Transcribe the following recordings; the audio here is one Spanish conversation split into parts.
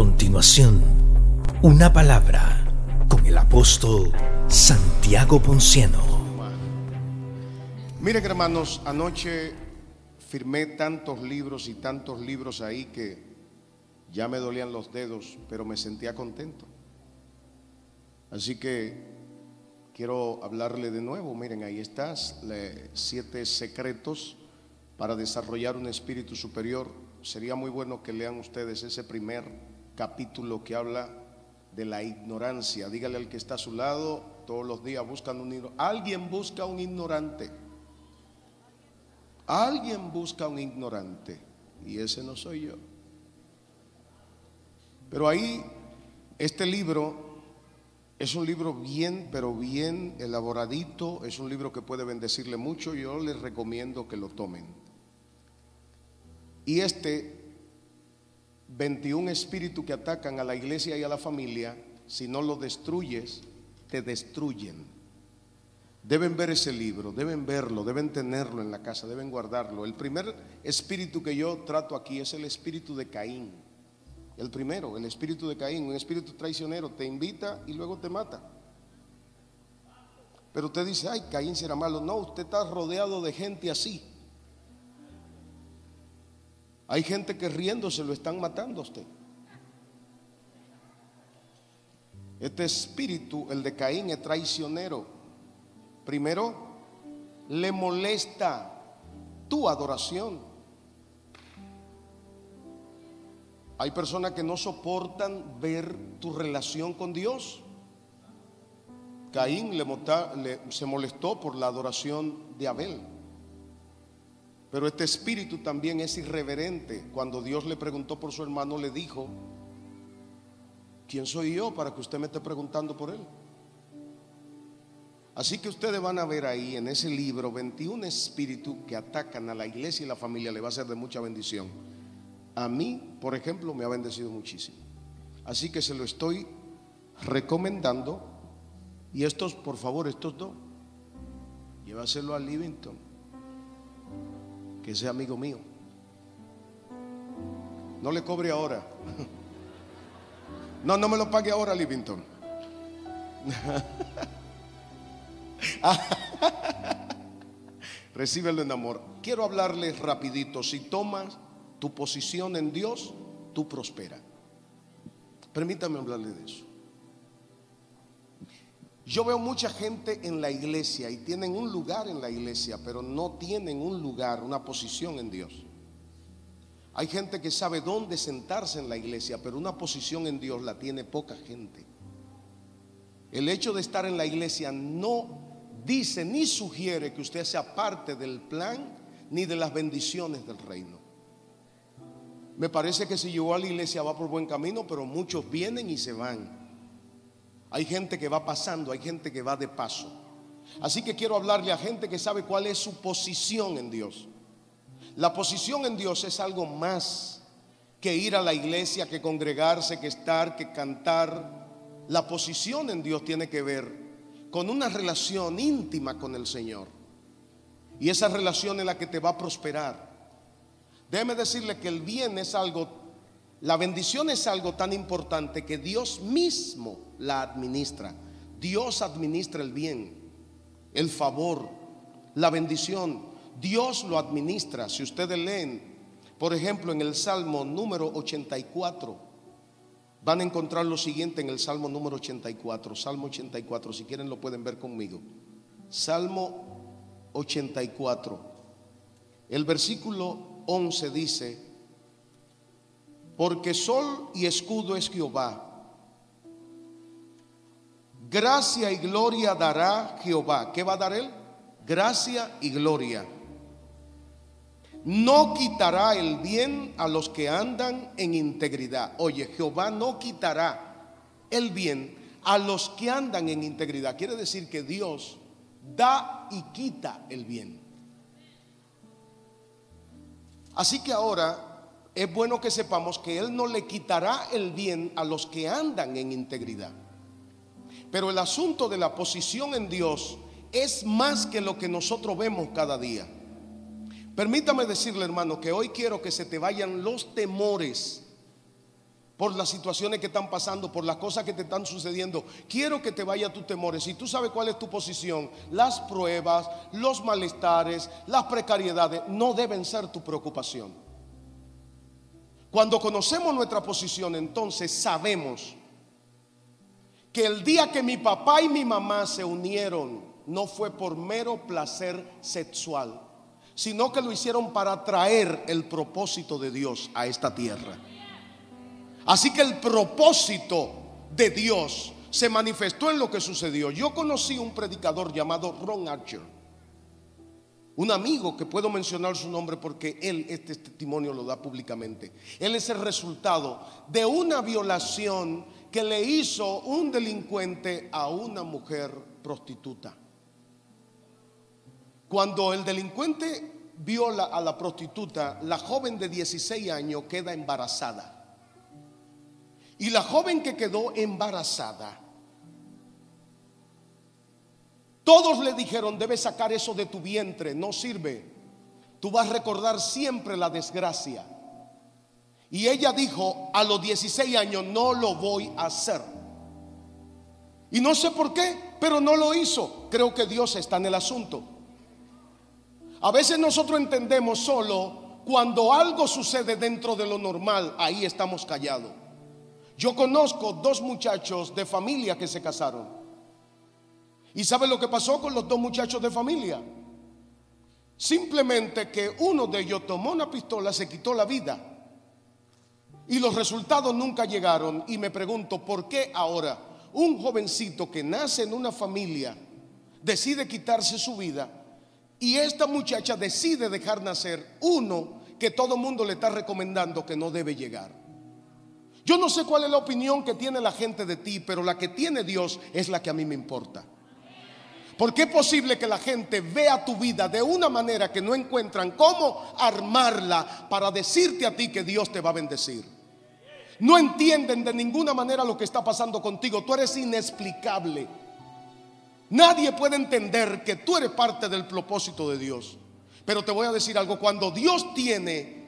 continuación, una palabra con el apóstol Santiago Ponciano. Miren hermanos, anoche firmé tantos libros y tantos libros ahí que ya me dolían los dedos, pero me sentía contento. Así que quiero hablarle de nuevo. Miren, ahí estás, siete secretos para desarrollar un espíritu superior. Sería muy bueno que lean ustedes ese primer capítulo que habla de la ignorancia. Dígale al que está a su lado, todos los días buscan un ignorante. Alguien busca un ignorante. Alguien busca un ignorante. Y ese no soy yo. Pero ahí, este libro es un libro bien, pero bien elaboradito. Es un libro que puede bendecirle mucho. Yo les recomiendo que lo tomen. Y este 21 espíritus que atacan a la iglesia y a la familia, si no lo destruyes, te destruyen. Deben ver ese libro, deben verlo, deben tenerlo en la casa, deben guardarlo. El primer espíritu que yo trato aquí es el espíritu de Caín. El primero, el espíritu de Caín, un espíritu traicionero, te invita y luego te mata. Pero usted dice, ay, Caín será malo. No, usted está rodeado de gente así. Hay gente que riéndose lo están matando a usted. Este espíritu, el de Caín, es traicionero. Primero, le molesta tu adoración. Hay personas que no soportan ver tu relación con Dios. Caín le, se molestó por la adoración de Abel. Pero este espíritu también es irreverente. Cuando Dios le preguntó por su hermano, le dijo, ¿quién soy yo para que usted me esté preguntando por él? Así que ustedes van a ver ahí en ese libro 21 espíritus que atacan a la iglesia y la familia. Le va a ser de mucha bendición. A mí, por ejemplo, me ha bendecido muchísimo. Así que se lo estoy recomendando. Y estos, por favor, estos dos, llévaselo a Livington que sea amigo mío. No le cobre ahora. No, no me lo pague ahora, Livington. Recíbelo en amor. Quiero hablarles rapidito. Si tomas tu posición en Dios, tú prosperas. Permítame hablarle de eso. Yo veo mucha gente en la iglesia y tienen un lugar en la iglesia, pero no tienen un lugar, una posición en Dios. Hay gente que sabe dónde sentarse en la iglesia, pero una posición en Dios la tiene poca gente. El hecho de estar en la iglesia no dice ni sugiere que usted sea parte del plan ni de las bendiciones del reino. Me parece que si llegó a la iglesia va por buen camino, pero muchos vienen y se van. Hay gente que va pasando, hay gente que va de paso. Así que quiero hablarle a gente que sabe cuál es su posición en Dios. La posición en Dios es algo más que ir a la iglesia, que congregarse, que estar, que cantar. La posición en Dios tiene que ver con una relación íntima con el Señor. Y esa relación es la que te va a prosperar. Déjeme decirle que el bien es algo, la bendición es algo tan importante que Dios mismo la administra. Dios administra el bien, el favor, la bendición. Dios lo administra. Si ustedes leen, por ejemplo, en el Salmo número 84, van a encontrar lo siguiente en el Salmo número 84. Salmo 84, si quieren lo pueden ver conmigo. Salmo 84. El versículo 11 dice, porque sol y escudo es Jehová Gracia y gloria dará Jehová. ¿Qué va a dar él? Gracia y gloria. No quitará el bien a los que andan en integridad. Oye, Jehová no quitará el bien a los que andan en integridad. Quiere decir que Dios da y quita el bien. Así que ahora es bueno que sepamos que Él no le quitará el bien a los que andan en integridad. Pero el asunto de la posición en Dios es más que lo que nosotros vemos cada día. Permítame decirle, hermano, que hoy quiero que se te vayan los temores. por las situaciones que están pasando, por las cosas que te están sucediendo. Quiero que te vaya tus temores. Si tú sabes cuál es tu posición, las pruebas, los malestares, las precariedades no deben ser tu preocupación. Cuando conocemos nuestra posición, entonces sabemos que el día que mi papá y mi mamá se unieron no fue por mero placer sexual, sino que lo hicieron para traer el propósito de Dios a esta tierra. Así que el propósito de Dios se manifestó en lo que sucedió. Yo conocí un predicador llamado Ron Archer, un amigo que puedo mencionar su nombre porque él este testimonio lo da públicamente. Él es el resultado de una violación que le hizo un delincuente a una mujer prostituta. Cuando el delincuente viola a la prostituta, la joven de 16 años queda embarazada. Y la joven que quedó embarazada, todos le dijeron, debes sacar eso de tu vientre, no sirve. Tú vas a recordar siempre la desgracia. Y ella dijo, a los 16 años no lo voy a hacer. Y no sé por qué, pero no lo hizo. Creo que Dios está en el asunto. A veces nosotros entendemos solo cuando algo sucede dentro de lo normal, ahí estamos callados. Yo conozco dos muchachos de familia que se casaron. ¿Y sabe lo que pasó con los dos muchachos de familia? Simplemente que uno de ellos tomó una pistola, se quitó la vida. Y los resultados nunca llegaron. Y me pregunto, ¿por qué ahora un jovencito que nace en una familia decide quitarse su vida? Y esta muchacha decide dejar nacer uno que todo el mundo le está recomendando que no debe llegar. Yo no sé cuál es la opinión que tiene la gente de ti, pero la que tiene Dios es la que a mí me importa. Porque es posible que la gente vea tu vida de una manera que no encuentran cómo armarla para decirte a ti que Dios te va a bendecir. No entienden de ninguna manera lo que está pasando contigo. Tú eres inexplicable. Nadie puede entender que tú eres parte del propósito de Dios. Pero te voy a decir algo, cuando Dios tiene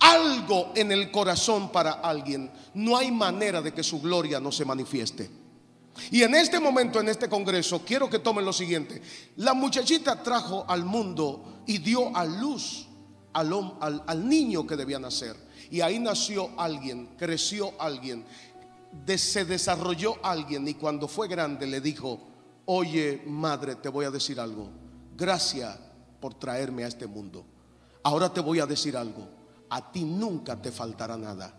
algo en el corazón para alguien, no hay manera de que su gloria no se manifieste. Y en este momento, en este congreso, quiero que tomen lo siguiente. La muchachita trajo al mundo y dio a luz al, niño que debía nacer. Y ahí nació alguien, creció alguien, se desarrolló alguien y cuando fue grande le dijo, oye madre, te voy a decir algo. Gracias por traerme a este mundo. Ahora te voy a decir algo a ti nunca te faltará nada.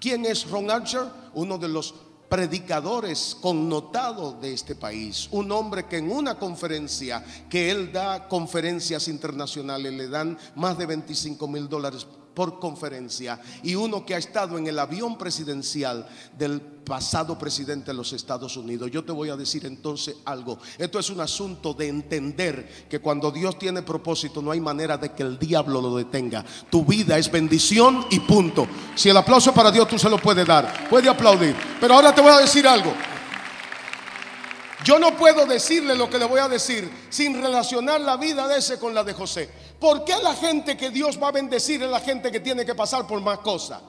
¿Quién es Ron Archer? Uno de los predicadores connotados de este país. Un hombre que en una conferencia, que él da conferencias internacionales, le dan más de 25 mil dólares por conferencia y uno que ha estado en el avión presidencial del pasado presidente de los Estados Unidos. Yo te voy a decir entonces algo. Esto es un asunto de entender que cuando Dios tiene propósito no hay manera de que el diablo lo detenga. Tu vida es bendición y punto. Si el aplauso para Dios tú se lo puedes dar, puede aplaudir. Pero ahora te voy a decir algo. Yo no puedo decirle lo que le voy a decir sin relacionar la vida de ese con la de José. ¿Por qué la gente que Dios va a bendecir es la gente que tiene que pasar por más cosas?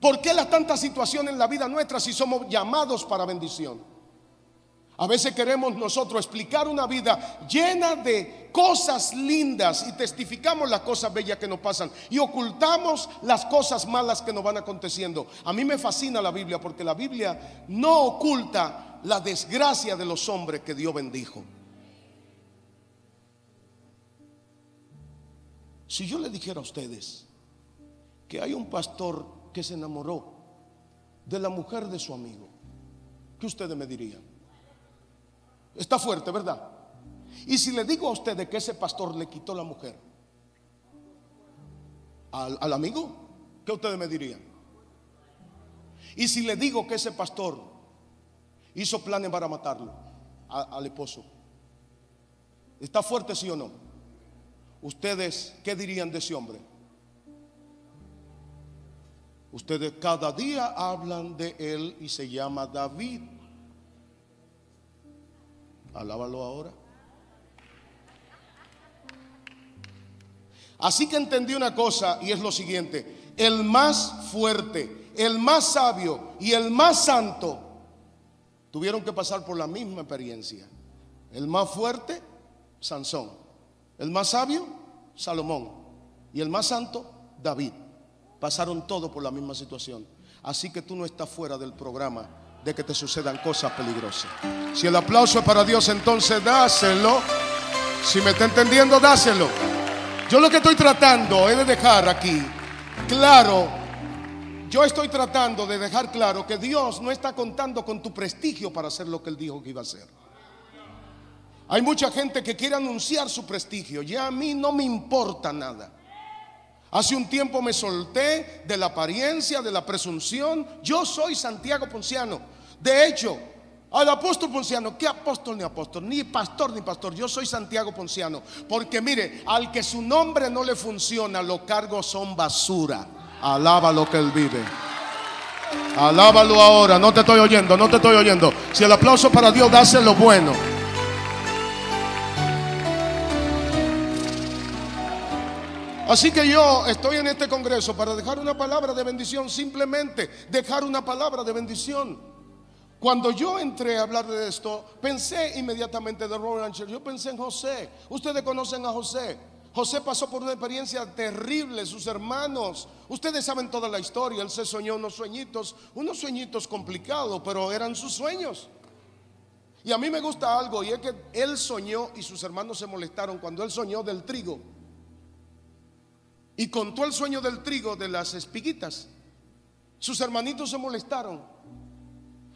¿Por qué las tantas situaciones en la vida nuestra si somos llamados para bendición? A veces queremos nosotros explicar una vida llena de cosas lindas y testificamos las cosas bellas que nos pasan y ocultamos las cosas malas que nos van aconteciendo. A mí me fascina la Biblia porque la Biblia no oculta la desgracia de los hombres que Dios bendijo. Si yo le dijera a ustedes que hay un pastor que se enamoró de la mujer de su amigo, ¿qué ustedes me dirían? Está fuerte, ¿verdad? Y si le digo a ustedes que ese pastor le quitó la mujer al, amigo, ¿qué ustedes me dirían? Y si le digo que ese pastor hizo planes para matarlo al esposo, ¿está fuerte sí o no? ¿Ustedes qué dirían de ese hombre? Ustedes cada día hablan de él y se llama David. Alábalo ahora. Así que entendí una cosa y es lo siguiente, el más fuerte, el más sabio y el más santo tuvieron que pasar por la misma experiencia. El más fuerte, Sansón. El más sabio, Salomón. Y el más santo, David. Pasaron todos por la misma situación. Así que tú no estás fuera del programa de que te sucedan cosas peligrosas. Si el aplauso es para Dios, entonces dáselo. Si me está entendiendo, dáselo. Yo lo que estoy tratando es de dejar aquí claro, yo estoy tratando de dejar claro que Dios no está contando con tu prestigio para hacer lo que Él dijo que iba a hacer. Hay mucha gente que quiere anunciar su prestigio. Ya a mí no me importa nada. Hace un tiempo me solté de la apariencia, de la presunción. Yo soy Santiago Ponciano. De hecho, al apóstol Ponciano, ¿qué apóstol ni apóstol? Ni pastor ni pastor. Yo soy Santiago Ponciano. Porque mire, al que su nombre no le funciona, los cargos son basura. Alaba lo que él vive. Alábalo ahora. No te estoy oyendo, no te estoy oyendo. Si el aplauso para Dios, lo bueno. Así que yo estoy en este congreso para dejar una palabra de bendición, simplemente dejar una palabra de bendición. Cuando yo entré a hablar de esto, pensé inmediatamente de Robert Yo pensé en José. Ustedes conocen a José. José pasó por una experiencia terrible, sus hermanos. Ustedes saben toda la historia. Él se soñó unos sueñitos, unos sueñitos complicados, pero eran sus sueños. Y a mí me gusta algo, y es que él soñó y sus hermanos se molestaron cuando él soñó del trigo y contó el sueño del trigo de las espiguitas. Sus hermanitos se molestaron.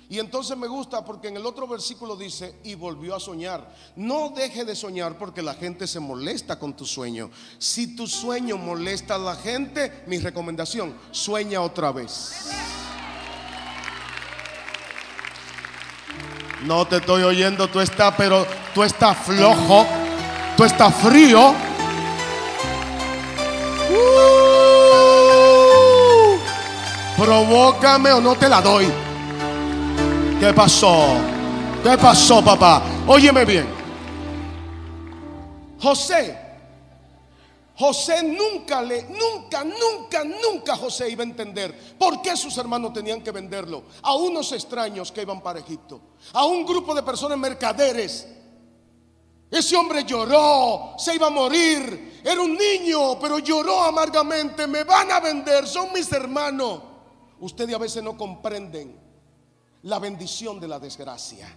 Y entonces me gusta porque en el otro versículo dice, y volvió a soñar. No deje de soñar porque la gente se molesta con tu sueño. Si tu sueño molesta a la gente, mi recomendación, sueña otra vez. No te estoy oyendo, tú estás, pero tú estás flojo, tú estás frío. Provócame o no te la doy. ¿Qué pasó? ¿Qué pasó, papá? Óyeme bien. José, José nunca le, nunca, nunca, nunca José iba a entender por qué sus hermanos tenían que venderlo a unos extraños que iban para Egipto, a un grupo de personas mercaderes ese hombre lloró, se iba a morir. Era un niño, pero lloró amargamente. Me van a vender, son mis hermanos. Ustedes a veces no comprenden la bendición de la desgracia.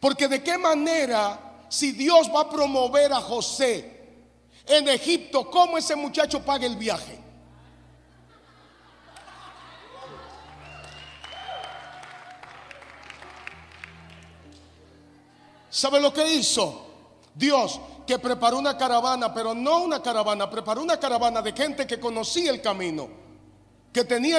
Porque de qué manera, si Dios va a promover a José en Egipto, ¿cómo ese muchacho paga el viaje? ¿Sabe lo que hizo? Dios que preparó una caravana, pero no una caravana, preparó una caravana de gente que conocía el camino, que tenía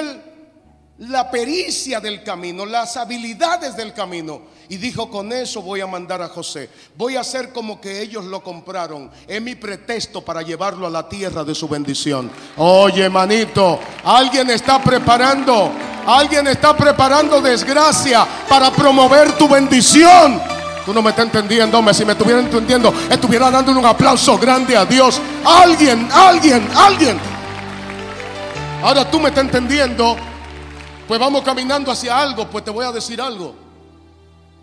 la pericia del camino, las habilidades del camino. Y dijo, con eso voy a mandar a José. Voy a hacer como que ellos lo compraron. Es mi pretexto para llevarlo a la tierra de su bendición. Oye, manito, alguien está preparando, alguien está preparando desgracia para promover tu bendición. Tú no me estás entendiendo, si me estuviera entendiendo, estuviera dándole un aplauso grande a Dios. Alguien, alguien, alguien. Ahora tú me estás entendiendo, pues vamos caminando hacia algo, pues te voy a decir algo.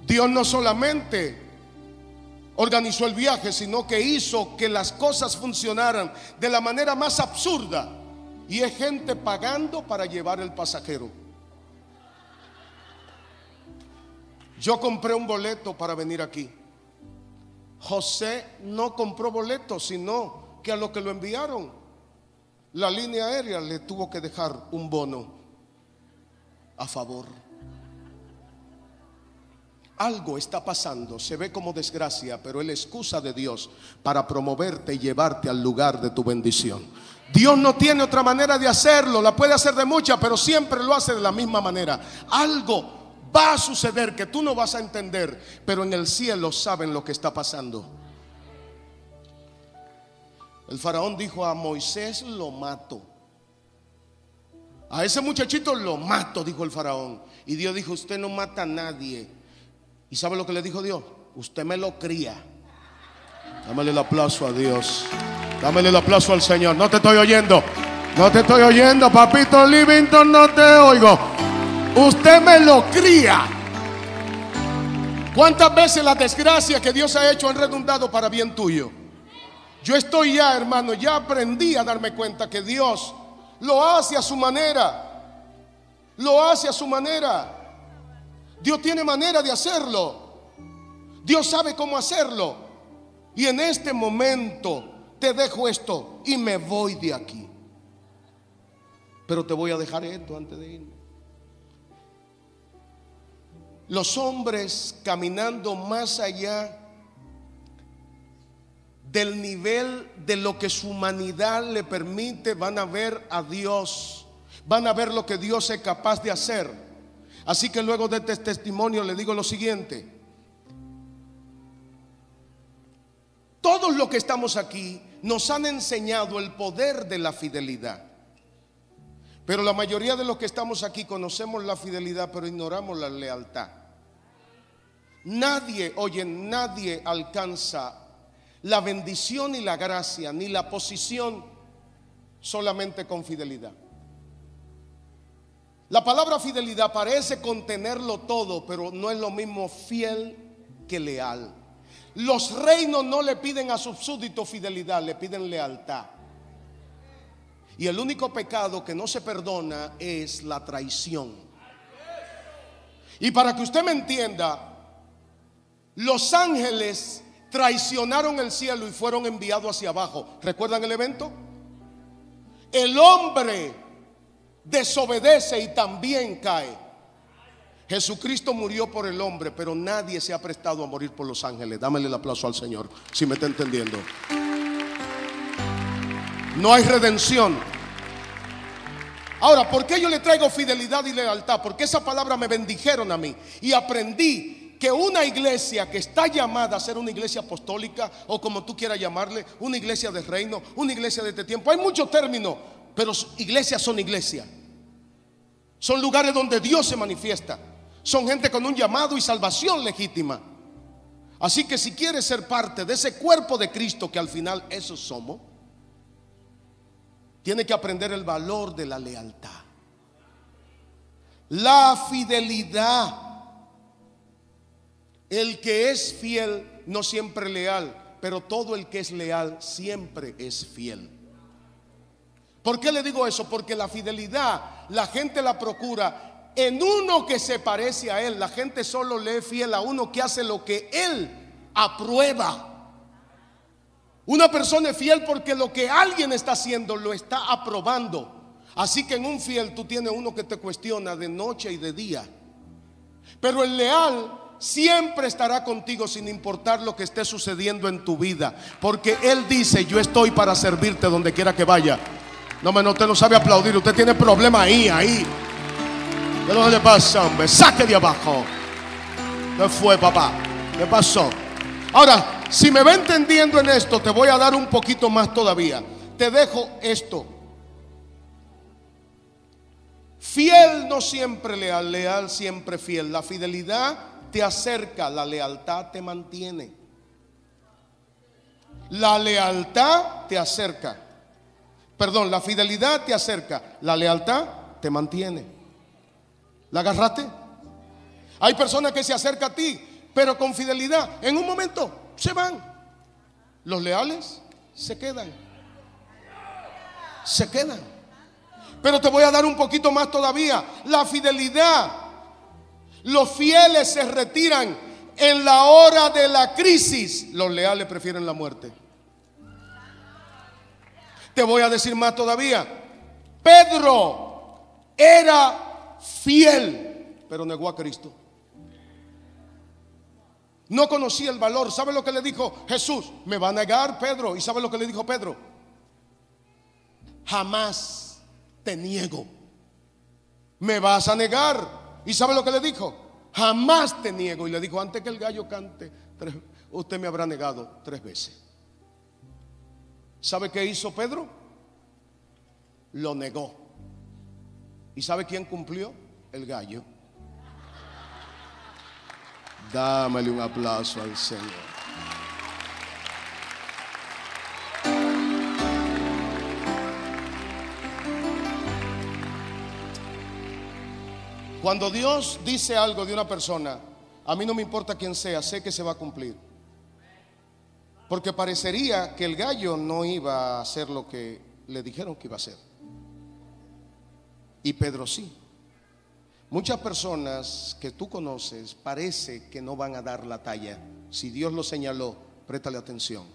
Dios no solamente organizó el viaje, sino que hizo que las cosas funcionaran de la manera más absurda. Y es gente pagando para llevar el pasajero. Yo compré un boleto para venir aquí. José no compró boleto, sino que a lo que lo enviaron, la línea aérea le tuvo que dejar un bono a favor. Algo está pasando, se ve como desgracia, pero es la excusa de Dios para promoverte y llevarte al lugar de tu bendición. Dios no tiene otra manera de hacerlo, la puede hacer de muchas, pero siempre lo hace de la misma manera. Algo va a suceder que tú no vas a entender, pero en el cielo saben lo que está pasando. El faraón dijo a Moisés, lo mato. A ese muchachito lo mato, dijo el faraón. Y Dios dijo, usted no mata a nadie. ¿Y sabe lo que le dijo Dios? Usted me lo cría. Dámele el aplauso a Dios. Dámele el aplauso al Señor. No te estoy oyendo. No te estoy oyendo, papito Livington, no te oigo. Usted me lo cría. ¿Cuántas veces las desgracias que Dios ha hecho han redundado para bien tuyo? Yo estoy ya, hermano, ya aprendí a darme cuenta que Dios lo hace a su manera. Lo hace a su manera. Dios tiene manera de hacerlo. Dios sabe cómo hacerlo. Y en este momento te dejo esto y me voy de aquí. Pero te voy a dejar esto antes de irme. Los hombres caminando más allá del nivel de lo que su humanidad le permite, van a ver a Dios, van a ver lo que Dios es capaz de hacer. Así que luego de este testimonio le digo lo siguiente. Todos los que estamos aquí nos han enseñado el poder de la fidelidad. Pero la mayoría de los que estamos aquí conocemos la fidelidad, pero ignoramos la lealtad. Nadie, oye, nadie alcanza la bendición y la gracia, ni la posición solamente con fidelidad. La palabra fidelidad parece contenerlo todo, pero no es lo mismo fiel que leal. Los reinos no le piden a sus súbditos fidelidad, le piden lealtad. Y el único pecado que no se perdona es la traición. Y para que usted me entienda, los ángeles traicionaron el cielo y fueron enviados hacia abajo. ¿Recuerdan el evento? El hombre desobedece y también cae. Jesucristo murió por el hombre, pero nadie se ha prestado a morir por los ángeles. Dámele el aplauso al Señor, si me está entendiendo. No hay redención. Ahora, ¿por qué yo le traigo fidelidad y lealtad? Porque esa palabra me bendijeron a mí y aprendí que una iglesia que está llamada a ser una iglesia apostólica o como tú quieras llamarle, una iglesia de reino, una iglesia de este tiempo, hay muchos términos, pero iglesias son iglesias. Son lugares donde Dios se manifiesta. Son gente con un llamado y salvación legítima. Así que si quieres ser parte de ese cuerpo de Cristo que al final eso somos, tiene que aprender el valor de la lealtad. La fidelidad. El que es fiel no siempre leal, pero todo el que es leal siempre es fiel. ¿Por qué le digo eso? Porque la fidelidad la gente la procura en uno que se parece a él. La gente solo le es fiel a uno que hace lo que él aprueba. Una persona es fiel porque lo que alguien está haciendo lo está aprobando. Así que en un fiel tú tienes uno que te cuestiona de noche y de día. Pero el leal siempre estará contigo sin importar lo que esté sucediendo en tu vida. Porque Él dice, yo estoy para servirte donde quiera que vaya. No, me usted no sabe aplaudir. Usted tiene problema ahí, ahí. ¿Qué no le pasa, hombre? Saque de abajo. ¿Qué fue, papá? ¿Qué pasó? Ahora, si me va entendiendo en esto, te voy a dar un poquito más todavía. Te dejo esto. Fiel no siempre leal, leal siempre fiel. La fidelidad te acerca, la lealtad te mantiene. La lealtad te acerca. Perdón, la fidelidad te acerca, la lealtad te mantiene. ¿La agarraste? Hay personas que se acercan a ti, pero con fidelidad. En un momento se van. Los leales se quedan. Se quedan. Pero te voy a dar un poquito más todavía. La fidelidad. Los fieles se retiran en la hora de la crisis. Los leales prefieren la muerte. Te voy a decir más todavía. Pedro era fiel, pero negó a Cristo. No conocía el valor. ¿Sabe lo que le dijo Jesús? Me va a negar Pedro. ¿Y sabe lo que le dijo Pedro? Jamás te niego. Me vas a negar. ¿Y sabe lo que le dijo? Jamás te niego. Y le dijo, antes que el gallo cante, usted me habrá negado tres veces. ¿Sabe qué hizo Pedro? Lo negó. ¿Y sabe quién cumplió? El gallo. Dámele un aplauso al Señor. Cuando Dios dice algo de una persona, a mí no me importa quién sea, sé que se va a cumplir. Porque parecería que el gallo no iba a hacer lo que le dijeron que iba a hacer. Y Pedro sí. Muchas personas que tú conoces parece que no van a dar la talla. Si Dios lo señaló, préstale atención.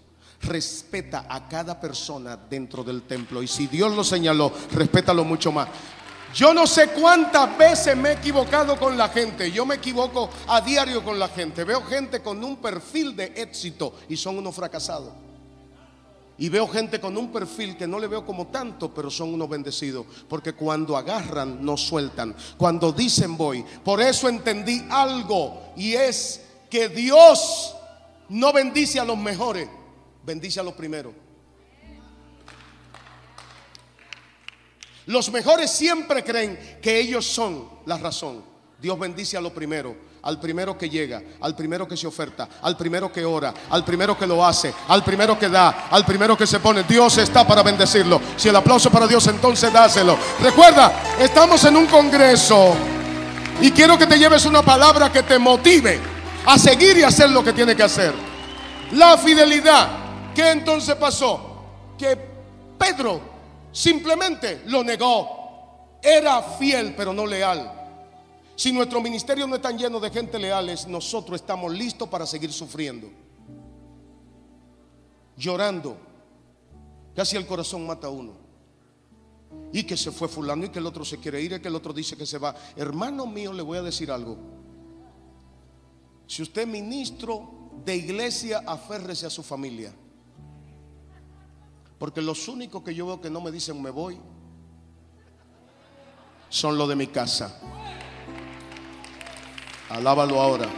Respeta a cada persona dentro del templo. Y si Dios lo señaló, respétalo mucho más. Yo no sé cuántas veces me he equivocado con la gente. Yo me equivoco a diario con la gente. Veo gente con un perfil de éxito y son unos fracasados. Y veo gente con un perfil que no le veo como tanto, pero son unos bendecidos. Porque cuando agarran, no sueltan. Cuando dicen voy. Por eso entendí algo. Y es que Dios no bendice a los mejores, bendice a los primeros. Los mejores siempre creen que ellos son la razón. Dios bendice a lo primero, al primero que llega, al primero que se oferta, al primero que ora, al primero que lo hace, al primero que da, al primero que se pone. Dios está para bendecirlo. Si el aplauso para Dios, entonces dáselo. Recuerda, estamos en un congreso y quiero que te lleves una palabra que te motive a seguir y hacer lo que tiene que hacer. La fidelidad. ¿Qué entonces pasó? Que Pedro Simplemente lo negó. Era fiel, pero no leal. Si nuestro ministerio no está lleno de gente leales, nosotros estamos listos para seguir sufriendo. Llorando. Casi el corazón mata a uno. Y que se fue fulano y que el otro se quiere ir y que el otro dice que se va. Hermano mío, le voy a decir algo. Si usted es ministro de iglesia, aférrese a su familia. Porque los únicos que yo veo que no me dicen me voy son los de mi casa. Alábalo ahora.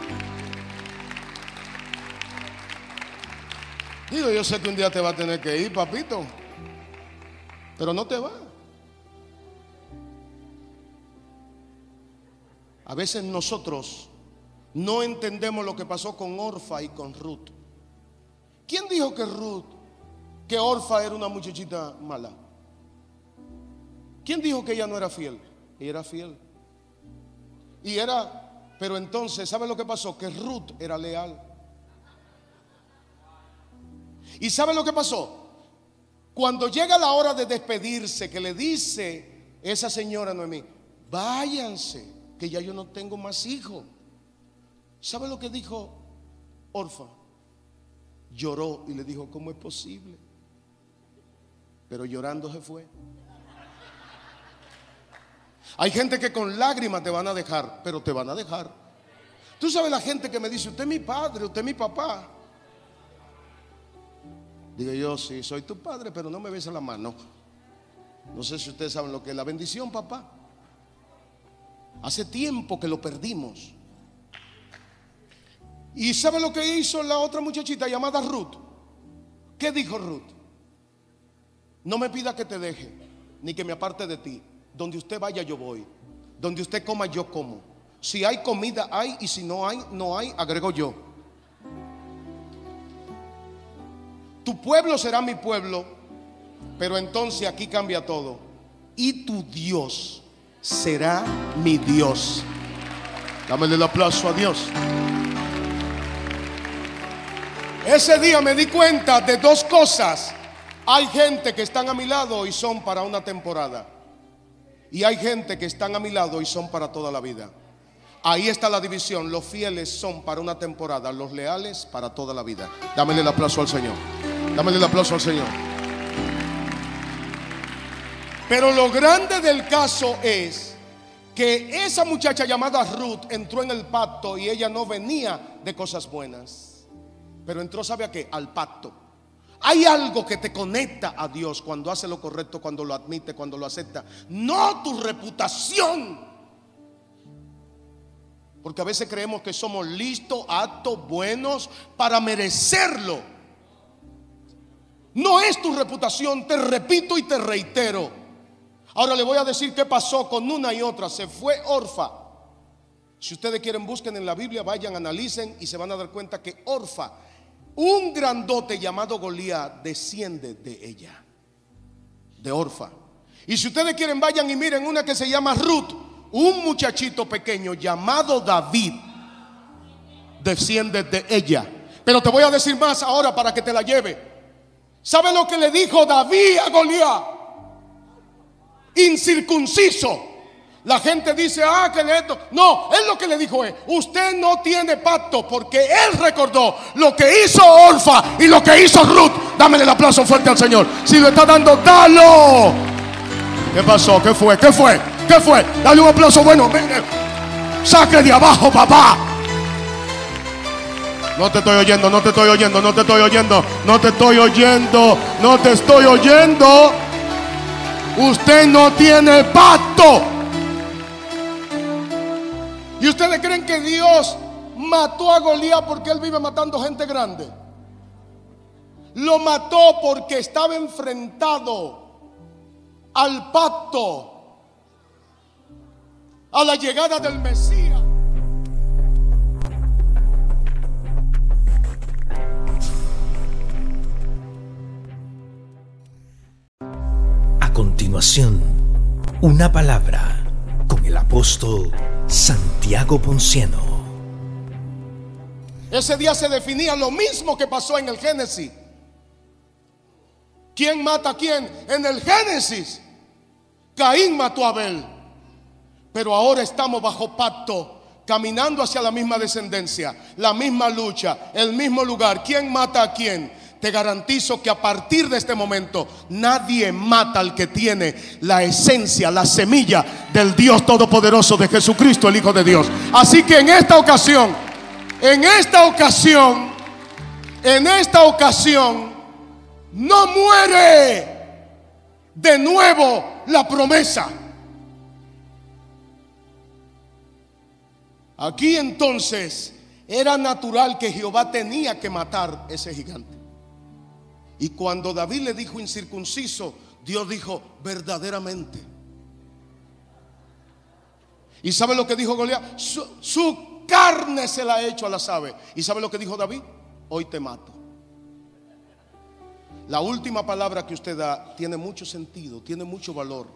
Digo, yo sé que un día te va a tener que ir, papito. Pero no te va. A veces nosotros no entendemos lo que pasó con Orfa y con Ruth. ¿Quién dijo que Ruth que Orfa era una muchachita mala. ¿Quién dijo que ella no era fiel? Ella era fiel. Y era, pero entonces, ¿sabe lo que pasó? Que Ruth era leal. ¿Y sabe lo que pasó? Cuando llega la hora de despedirse, que le dice esa señora Noemí, váyanse, que ya yo no tengo más hijos. ¿Sabe lo que dijo Orfa? Lloró y le dijo, ¿cómo es posible? Pero llorando se fue. Hay gente que con lágrimas te van a dejar, pero te van a dejar. Tú sabes la gente que me dice, usted es mi padre, usted es mi papá. Digo yo, sí, soy tu padre, pero no me besa la mano. No sé si ustedes saben lo que es la bendición, papá. Hace tiempo que lo perdimos. ¿Y sabe lo que hizo la otra muchachita llamada Ruth? ¿Qué dijo Ruth? No me pida que te deje, ni que me aparte de ti. Donde usted vaya, yo voy. Donde usted coma, yo como. Si hay comida, hay. Y si no hay, no hay, agrego yo. Tu pueblo será mi pueblo, pero entonces aquí cambia todo. Y tu Dios será mi Dios. Dámele el aplauso a Dios. Ese día me di cuenta de dos cosas hay gente que están a mi lado y son para una temporada. Y hay gente que están a mi lado y son para toda la vida. Ahí está la división. Los fieles son para una temporada, los leales para toda la vida. Dámele el aplauso al Señor. Dámele el aplauso al Señor. Pero lo grande del caso es que esa muchacha llamada Ruth entró en el pacto y ella no venía de cosas buenas. Pero entró, ¿sabe a qué? Al pacto. Hay algo que te conecta a Dios cuando hace lo correcto, cuando lo admite, cuando lo acepta. No tu reputación. Porque a veces creemos que somos listos, aptos, buenos para merecerlo. No es tu reputación, te repito y te reitero. Ahora le voy a decir qué pasó con una y otra. Se fue Orfa. Si ustedes quieren, busquen en la Biblia, vayan, analicen y se van a dar cuenta que Orfa un grandote llamado Goliat desciende de ella, de Orfa. Y si ustedes quieren, vayan y miren una que se llama Ruth. un muchachito pequeño llamado David desciende de ella. Pero te voy a decir más ahora para que te la lleve. ¿Sabe lo que le dijo David a Goliat? Incircunciso. La gente dice, ah, que esto. No, él lo que le dijo es, usted no tiene pacto porque él recordó lo que hizo Orfa y lo que hizo Ruth. Dámele el aplauso fuerte al Señor. Si lo está dando, dalo. ¿Qué pasó? ¿Qué fue? ¿Qué fue? ¿Qué fue? Dale un aplauso bueno. Saque de abajo, papá. No te estoy oyendo, no te estoy oyendo, no te estoy oyendo, no te estoy oyendo, no te estoy oyendo. Usted no tiene pacto. ¿Y ustedes creen que Dios mató a Goliat porque él vive matando gente grande? Lo mató porque estaba enfrentado al pacto, a la llegada del Mesías. A continuación, una palabra el apóstol Santiago Ponciano. Ese día se definía lo mismo que pasó en el Génesis. ¿Quién mata a quién? En el Génesis, Caín mató a Abel. Pero ahora estamos bajo pacto, caminando hacia la misma descendencia, la misma lucha, el mismo lugar. ¿Quién mata a quién? Te garantizo que a partir de este momento nadie mata al que tiene la esencia, la semilla del Dios Todopoderoso de Jesucristo, el Hijo de Dios. Así que en esta ocasión, en esta ocasión, en esta ocasión, no muere de nuevo la promesa. Aquí entonces era natural que Jehová tenía que matar ese gigante. Y cuando David le dijo incircunciso, Dios dijo verdaderamente. ¿Y sabe lo que dijo Goliat? Su, carne se la ha hecho a las aves. ¿Y sabe lo que dijo David? Hoy te mato. La última palabra que usted da tiene mucho sentido, tiene mucho valor.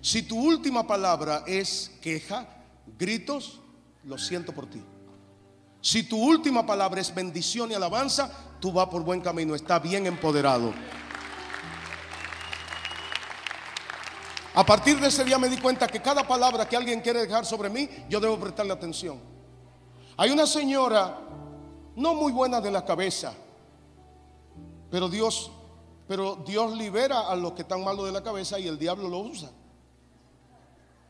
Si tu última palabra es queja, gritos, lo siento por ti. Si tu última palabra es bendición y alabanza, tú vas por buen camino, está bien empoderado. A partir de ese día me di cuenta que cada palabra que alguien quiere dejar sobre mí, yo debo prestarle atención. Hay una señora no muy buena de la cabeza, pero Dios, pero Dios libera a los que están malos de la cabeza y el diablo lo usa.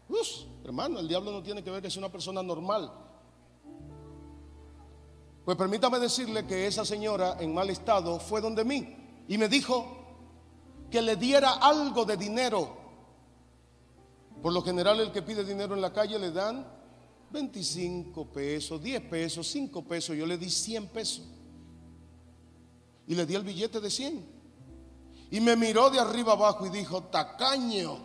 Uf, hermano, el diablo no tiene que ver que es una persona normal. Pues permítame decirle que esa señora en mal estado fue donde mí y me dijo que le diera algo de dinero. Por lo general el que pide dinero en la calle le dan 25 pesos, 10 pesos, 5 pesos. Yo le di 100 pesos. Y le di el billete de 100. Y me miró de arriba abajo y dijo, tacaño.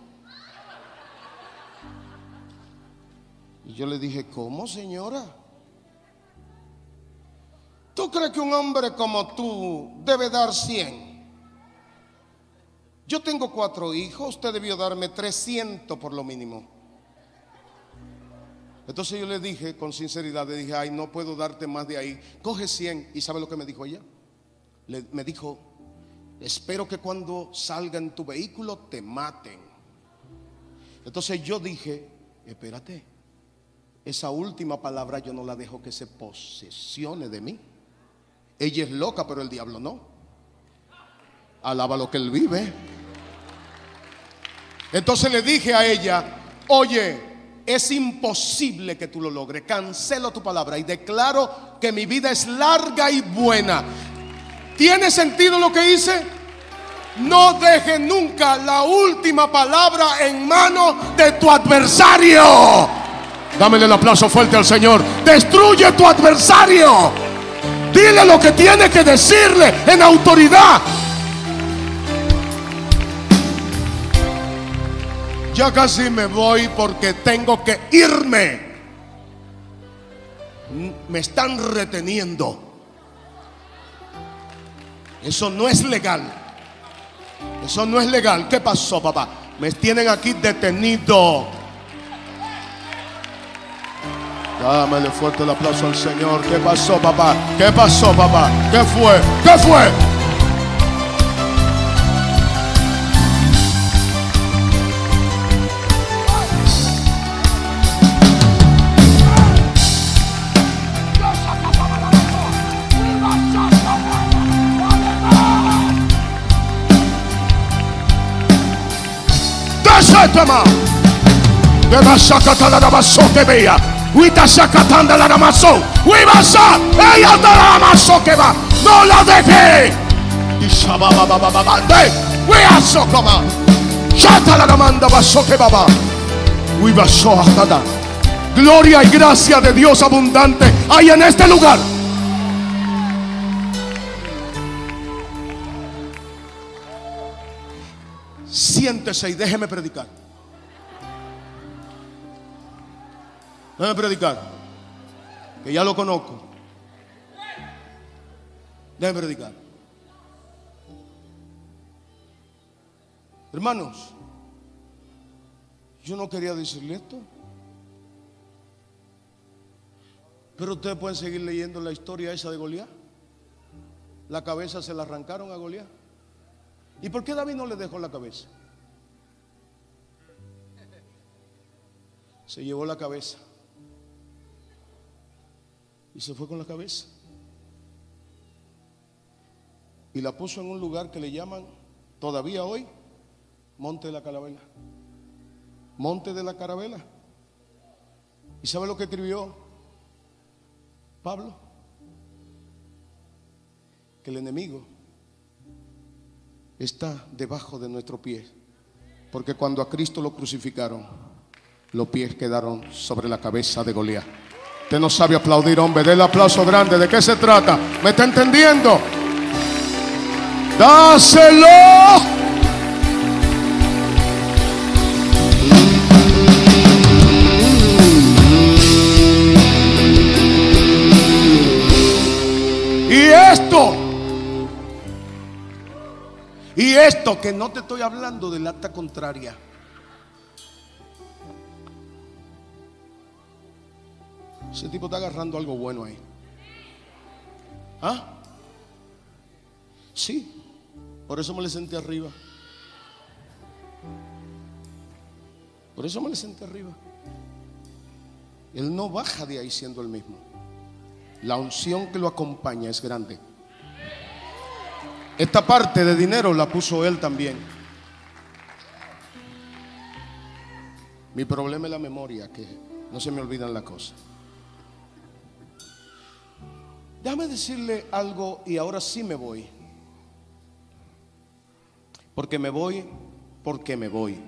Y yo le dije, ¿cómo señora? ¿Tú crees que un hombre como tú debe dar 100? Yo tengo cuatro hijos, usted debió darme 300 por lo mínimo. Entonces yo le dije con sinceridad, le dije, ay, no puedo darte más de ahí. Coge 100 y ¿sabe lo que me dijo ella? Me dijo, espero que cuando salga en tu vehículo te maten. Entonces yo dije, espérate, esa última palabra yo no la dejo que se posesione de mí. Ella es loca, pero el diablo no. Alaba lo que él vive. Entonces le dije a ella, oye, es imposible que tú lo logres. Cancelo tu palabra y declaro que mi vida es larga y buena. ¿Tiene sentido lo que hice? No deje nunca la última palabra en manos de tu adversario. Dámele el aplauso fuerte al Señor. Destruye tu adversario. Dile lo que tiene que decirle en autoridad. Ya casi me voy porque tengo que irme. Me están reteniendo. Eso no es legal. Eso no es legal. ¿Qué pasó, papá? Me tienen aquí detenido. Dámele fuerte el aplauso al Señor. ¿Qué pasó, papá? ¿Qué pasó, papá? ¿Qué fue? ¿Qué fue? Desátama. Que vas a catar la maso que vea. Huita sacatanda la maso. Huibasa. Ella te la maso que va. No la deje. Y shababa baba baba. De. Huiaso como. Chata la manda vaso que baba. Huibaso atada. Gloria y gracia de Dios abundante hay en este lugar. Siéntese y déjeme predicar. Déjeme predicar. Que ya lo conozco. Déjeme predicar. Hermanos, yo no quería decirle esto. Pero ustedes pueden seguir leyendo la historia esa de Goliat. La cabeza se la arrancaron a Goliat. ¿Y por qué David no le dejó la cabeza? Se llevó la cabeza. Y se fue con la cabeza. Y la puso en un lugar que le llaman todavía hoy Monte de la Carabela. Monte de la Carabela. ¿Y sabe lo que escribió Pablo? Que el enemigo está debajo de nuestro pie. Porque cuando a Cristo lo crucificaron, los pies quedaron sobre la cabeza de Goliat. Usted no sabe aplaudir, hombre. Del aplauso grande. ¿De qué se trata? ¿Me está entendiendo? Dáselo. Y esto y esto que no te estoy hablando del acta contraria. Ese tipo está agarrando algo bueno ahí. ¿Ah? Sí. Por eso me le senté arriba. Por eso me le senté arriba. Él no baja de ahí siendo el mismo. La unción que lo acompaña es grande. Esta parte de dinero la puso él también. Mi problema es la memoria, que no se me olvidan las cosas. Déjame decirle algo y ahora sí me voy. Porque me voy, porque me voy.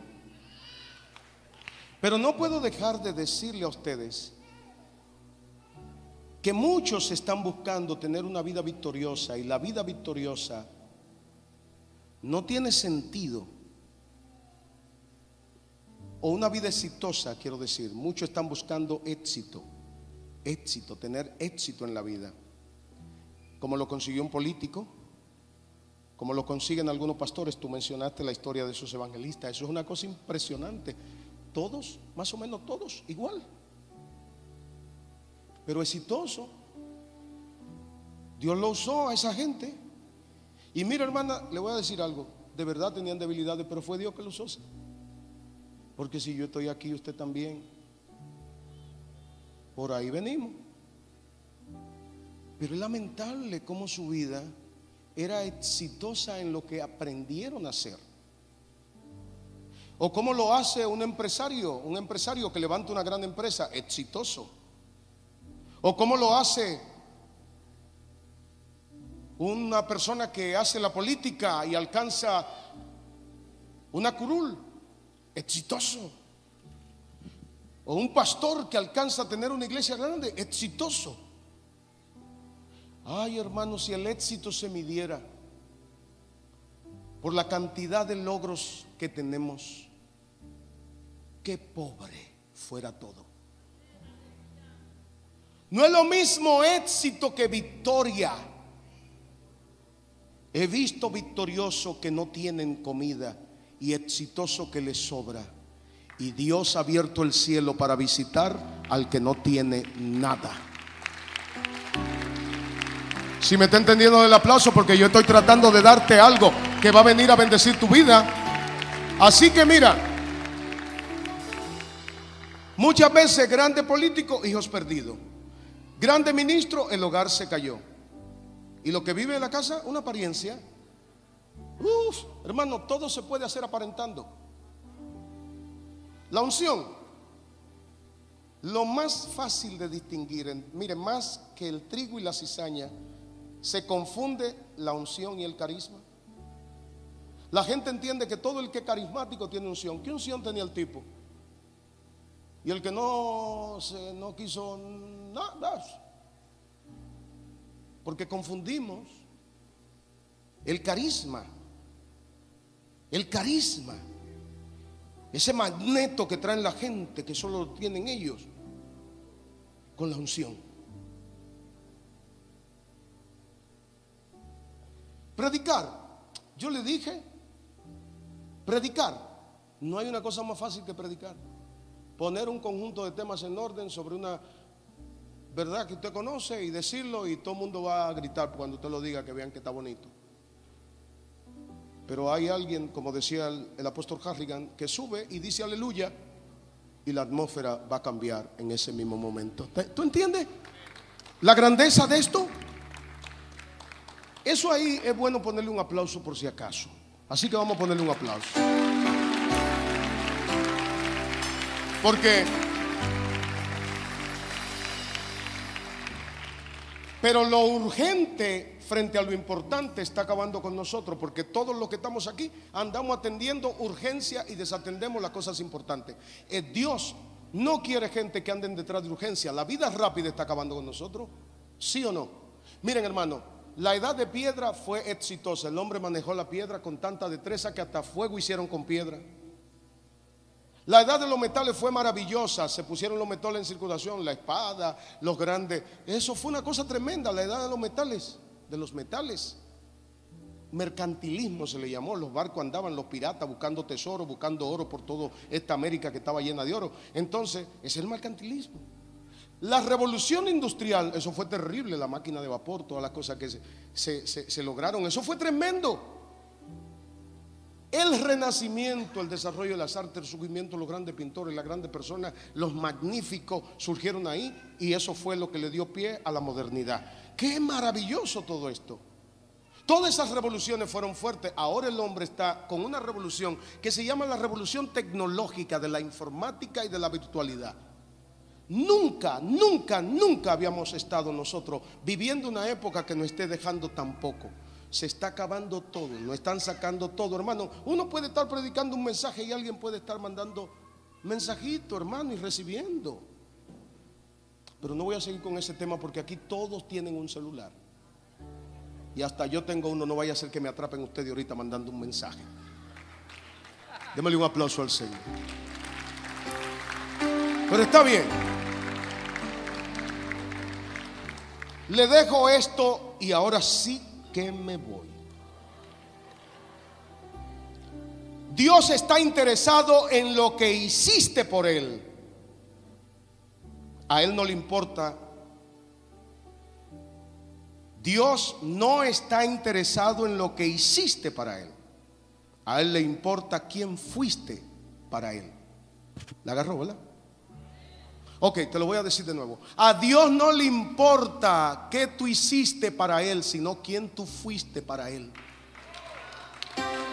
Pero no puedo dejar de decirle a ustedes que muchos están buscando tener una vida victoriosa y la vida victoriosa no tiene sentido. O una vida exitosa, quiero decir. Muchos están buscando éxito. Éxito, tener éxito en la vida. Como lo consiguió un político, como lo consiguen algunos pastores. Tú mencionaste la historia de esos evangelistas. Eso es una cosa impresionante. Todos, más o menos todos, igual. Pero exitoso. Dios lo usó a esa gente. Y mira, hermana, le voy a decir algo. De verdad tenían debilidades, pero fue Dios que los usó. Porque si yo estoy aquí, usted también. Por ahí venimos. Pero es lamentable cómo su vida era exitosa en lo que aprendieron a hacer. O cómo lo hace un empresario, un empresario que levanta una gran empresa, exitoso. O cómo lo hace una persona que hace la política y alcanza una curul, exitoso. O un pastor que alcanza a tener una iglesia grande, exitoso. Ay, hermanos, si el éxito se midiera por la cantidad de logros que tenemos, qué pobre fuera todo. No es lo mismo éxito que victoria. He visto victorioso que no tienen comida y exitoso que les sobra. Y Dios ha abierto el cielo para visitar al que no tiene nada. Si me está entendiendo el aplauso, porque yo estoy tratando de darte algo que va a venir a bendecir tu vida. Así que mira, muchas veces grande político, hijos perdidos. Grande ministro, el hogar se cayó. Y lo que vive en la casa, una apariencia. Uf, hermano, todo se puede hacer aparentando. La unción, lo más fácil de distinguir, mire, más que el trigo y la cizaña, se confunde la unción y el carisma. La gente entiende que todo el que es carismático tiene unción. ¿Qué unción tenía el tipo? Y el que no, se, no quiso nada. Porque confundimos el carisma. El carisma. Ese magneto que traen la gente, que solo tienen ellos, con la unción. Predicar. Yo le dije, predicar. No hay una cosa más fácil que predicar. Poner un conjunto de temas en orden sobre una verdad que usted conoce y decirlo y todo el mundo va a gritar cuando usted lo diga que vean que está bonito. Pero hay alguien, como decía el, apóstol Harrigan, que sube y dice aleluya y la atmósfera va a cambiar en ese mismo momento. ¿Tú entiendes la grandeza de esto? Eso ahí es bueno ponerle un aplauso por si acaso. Así que vamos a ponerle un aplauso. Porque... Pero lo urgente frente a lo importante está acabando con nosotros, porque todos los que estamos aquí andamos atendiendo urgencia y desatendemos las cosas importantes. Eh, Dios no quiere gente que anden detrás de urgencia. La vida rápida está acabando con nosotros. ¿Sí o no? Miren hermano, la edad de piedra fue exitosa. El hombre manejó la piedra con tanta destreza que hasta fuego hicieron con piedra. La edad de los metales fue maravillosa. Se pusieron los metales en circulación, la espada, los grandes. Eso fue una cosa tremenda, la edad de los metales, de los metales. Mercantilismo se le llamó. Los barcos andaban, los piratas, buscando tesoro, buscando oro por toda esta América que estaba llena de oro. Entonces, es el mercantilismo. La revolución industrial, eso fue terrible, la máquina de vapor, todas las cosas que se, lograron, eso fue tremendo. El renacimiento, el desarrollo de las artes, el surgimiento los grandes pintores, las grandes personas, los magníficos surgieron ahí y eso fue lo que le dio pie a la modernidad. Qué maravilloso todo esto. Todas esas revoluciones fueron fuertes. Ahora el hombre está con una revolución que se llama la revolución tecnológica de la informática y de la virtualidad. Nunca, nunca, nunca habíamos estado nosotros viviendo una época que nos esté dejando tan poco. Se está acabando todo, nos están sacando todo, hermano. Uno puede estar predicando un mensaje y alguien puede estar mandando mensajito, hermano, y recibiendo. Pero no voy a seguir con ese tema porque aquí todos tienen un celular. Y hasta yo tengo uno, no vaya a ser que me atrapen ustedes ahorita mandando un mensaje. Démosle un aplauso al Señor. Pero está bien. Le dejo esto y ahora sí que me voy. Dios está interesado en lo que hiciste por Él. A Él no le importa. Dios no está interesado en lo que hiciste para Él. A Él le importa quién fuiste para Él. ¿La agarró, verdad? Ok, te lo voy a decir de nuevo. A Dios no le importa qué tú hiciste para Él, sino quién tú fuiste para Él.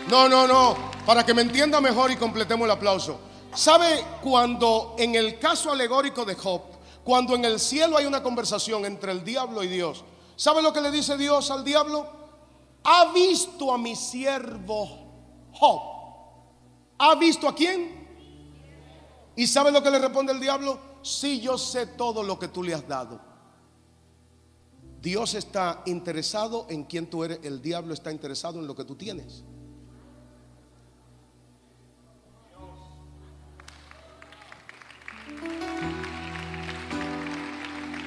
No, no, no. Para que me entienda mejor y completemos el aplauso. ¿Sabe cuando en el caso alegórico de Job, cuando en el cielo hay una conversación entre el diablo y Dios, ¿sabe lo que le dice Dios al diablo? ¿Ha visto a mi siervo Job? ¿Ha visto a quién? ¿Y sabe lo que le responde el diablo? Si yo sé todo lo que tú le has dado. Dios está interesado en quién tú eres, el diablo está interesado en lo que tú tienes.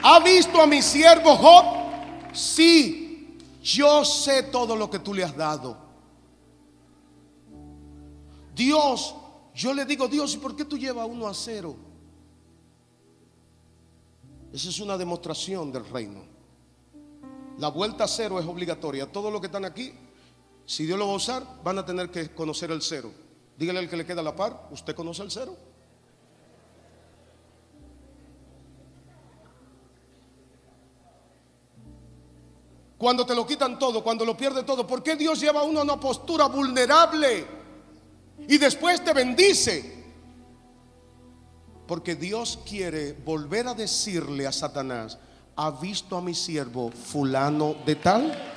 ¿Ha visto a mi siervo Job? Sí, yo sé todo lo que tú le has dado. Dios, yo le digo, Dios, ¿y por qué tú llevas uno a cero? Esa es una demostración del reino. La vuelta a cero es obligatoria. Todos los que están aquí, si Dios lo va a usar, van a tener que conocer el cero. Dígale al que le queda la par, ¿usted conoce el cero? Cuando te lo quitan todo, cuando lo pierde todo, ¿por qué Dios lleva a uno a una postura vulnerable y después te bendice? Porque Dios quiere volver a decirle a Satanás, ¿ha visto a mi siervo fulano de tal?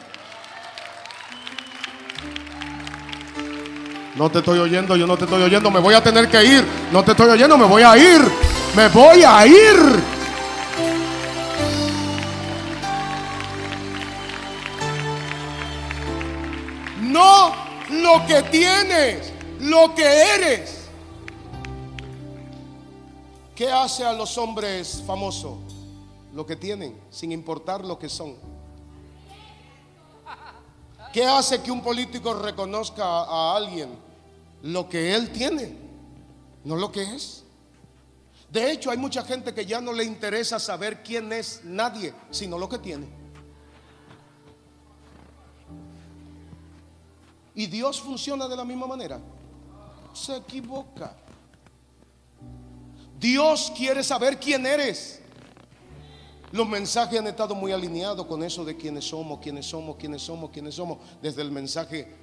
No te estoy oyendo, yo no te estoy oyendo, me voy a tener que ir. No te estoy oyendo, me voy a ir. Me voy a ir. No lo que tienes, lo que eres. ¿Qué hace a los hombres famosos? Lo que tienen, sin importar lo que son. ¿Qué hace que un político reconozca a alguien? Lo que él tiene, no lo que es. De hecho, hay mucha gente que ya no le interesa saber quién es nadie, sino lo que tiene. Y Dios funciona de la misma manera. Se equivoca. Dios quiere saber quién eres. Los mensajes han estado muy alineados con eso de quiénes somos, quiénes somos, quiénes somos, quiénes somos. Desde el mensaje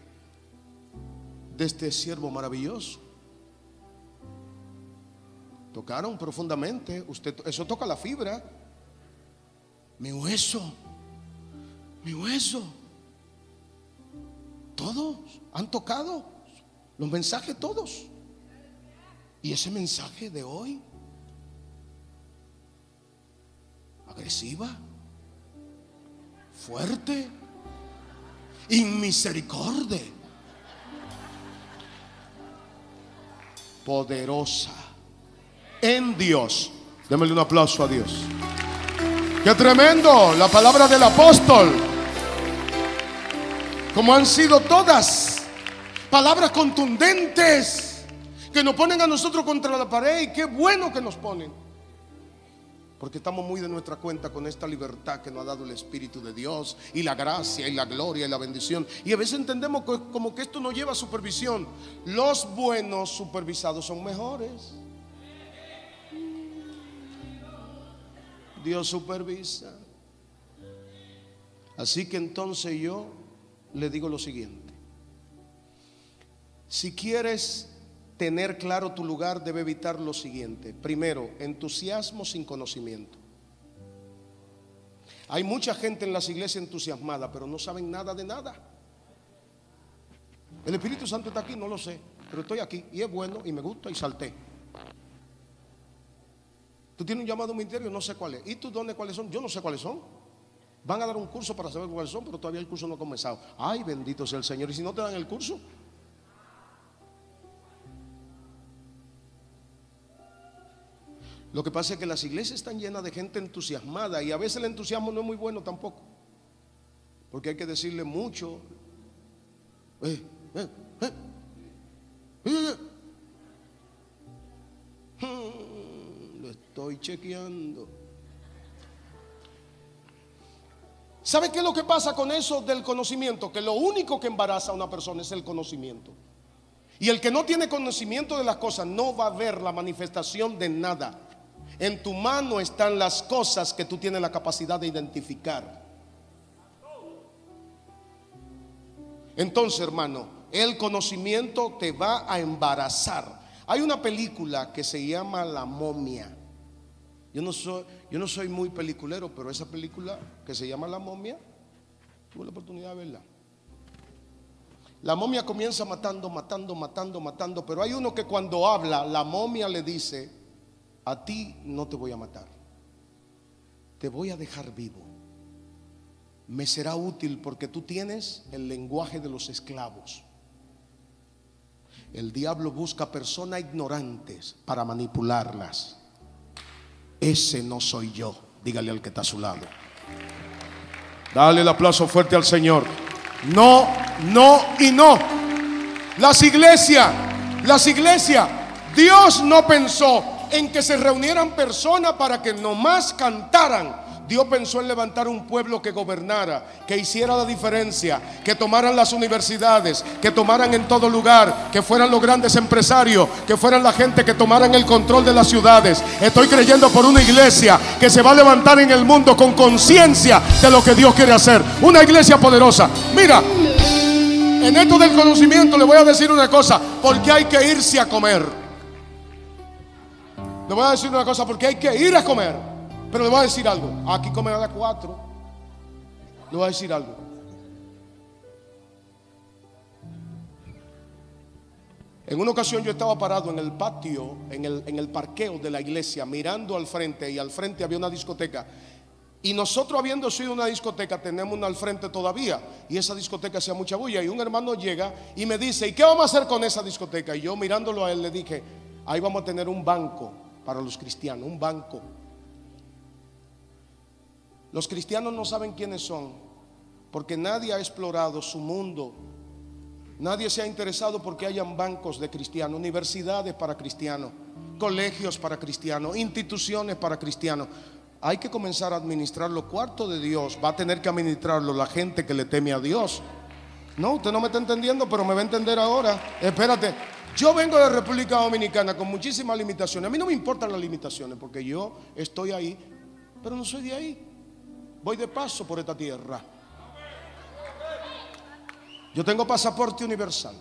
de este siervo maravilloso. Tocaron profundamente. Usted, eso toca la fibra. Mi hueso. Mi hueso. Todos han tocado los mensajes, todos. Y ese mensaje de hoy, agresiva, fuerte, inmisericordia, poderosa en Dios. Démosle un aplauso a Dios. Qué tremendo la palabra del apóstol. Como han sido todas palabras contundentes que nos ponen a nosotros contra la pared y qué bueno que nos ponen. Porque estamos muy de nuestra cuenta con esta libertad que nos ha dado el Espíritu de Dios y la gracia y la gloria y la bendición. Y a veces entendemos como que esto no lleva supervisión. Los buenos supervisados son mejores. Dios supervisa. Así que entonces yo le digo lo siguiente. Si quieres tener claro tu lugar, debe evitar lo siguiente. Primero, entusiasmo sin conocimiento. Hay mucha gente en las iglesias entusiasmada, pero no saben nada de nada. El Espíritu Santo está aquí, no lo sé, pero estoy aquí y es bueno y me gusta y salté. Tú tienes un llamado ministerio, no sé cuál es. ¿Y tú dónde cuáles son? Yo no sé cuáles son. Van a dar un curso para saber cuáles son, pero todavía el curso no ha comenzado. Ay, bendito sea el Señor. ¿Y si no te dan el curso? Lo que pasa es que las iglesias están llenas de gente entusiasmada y a veces el entusiasmo no es muy bueno tampoco. Porque hay que decirle mucho. Eh, eh, eh, lo estoy chequeando. ¿Sabe qué es lo que pasa con eso del conocimiento? Que lo único que embaraza a una persona es el conocimiento. Y el que no tiene conocimiento de las cosas no va a ver la manifestación de nada. En tu mano están las cosas que tú tienes la capacidad de identificar. Entonces, hermano, el conocimiento te va a embarazar. Hay una película que se llama La momia. Yo no soy, yo no soy muy peliculero, pero esa película que se llama La momia, tuve la oportunidad de verla. La momia comienza matando, matando, matando, matando, pero hay uno que cuando habla, la momia le dice, a ti no te voy a matar, te voy a dejar vivo. Me será útil porque tú tienes el lenguaje de los esclavos. El diablo busca personas ignorantes para manipularlas. Ese no soy yo. Dígale al que está a su lado. Dale el aplauso fuerte al Señor. No, no y no. Las iglesias, las iglesias, Dios no pensó en que se reunieran personas para que nomás cantaran. Dios pensó en levantar un pueblo que gobernara, que hiciera la diferencia, que tomaran las universidades, que tomaran en todo lugar, que fueran los grandes empresarios, que fueran la gente que tomaran el control de las ciudades. Estoy creyendo por una iglesia que se va a levantar en el mundo con conciencia de lo que Dios quiere hacer. Una iglesia poderosa. Mira, en esto del conocimiento le voy a decir una cosa, porque hay que irse a comer. Le voy a decir una cosa, porque hay que ir a comer. Pero le voy a decir algo, aquí comen a las cuatro. Le voy a decir algo. En una ocasión yo estaba parado en el patio, en el, en el parqueo de la iglesia, mirando al frente y al frente había una discoteca. Y nosotros habiendo sido una discoteca, tenemos una al frente todavía. Y esa discoteca hacía mucha bulla. Y un hermano llega y me dice, ¿y qué vamos a hacer con esa discoteca? Y yo mirándolo a él le dije, ahí vamos a tener un banco para los cristianos, un banco. Los cristianos no saben quiénes son, porque nadie ha explorado su mundo. Nadie se ha interesado porque hayan bancos de cristianos, universidades para cristianos, colegios para cristianos, instituciones para cristianos. Hay que comenzar a administrar los cuartos de Dios. Va a tener que administrarlo la gente que le teme a Dios. No, usted no me está entendiendo, pero me va a entender ahora. Espérate, yo vengo de República Dominicana con muchísimas limitaciones. A mí no me importan las limitaciones porque yo estoy ahí, pero no soy de ahí. Voy de paso por esta tierra. Yo tengo pasaporte universal.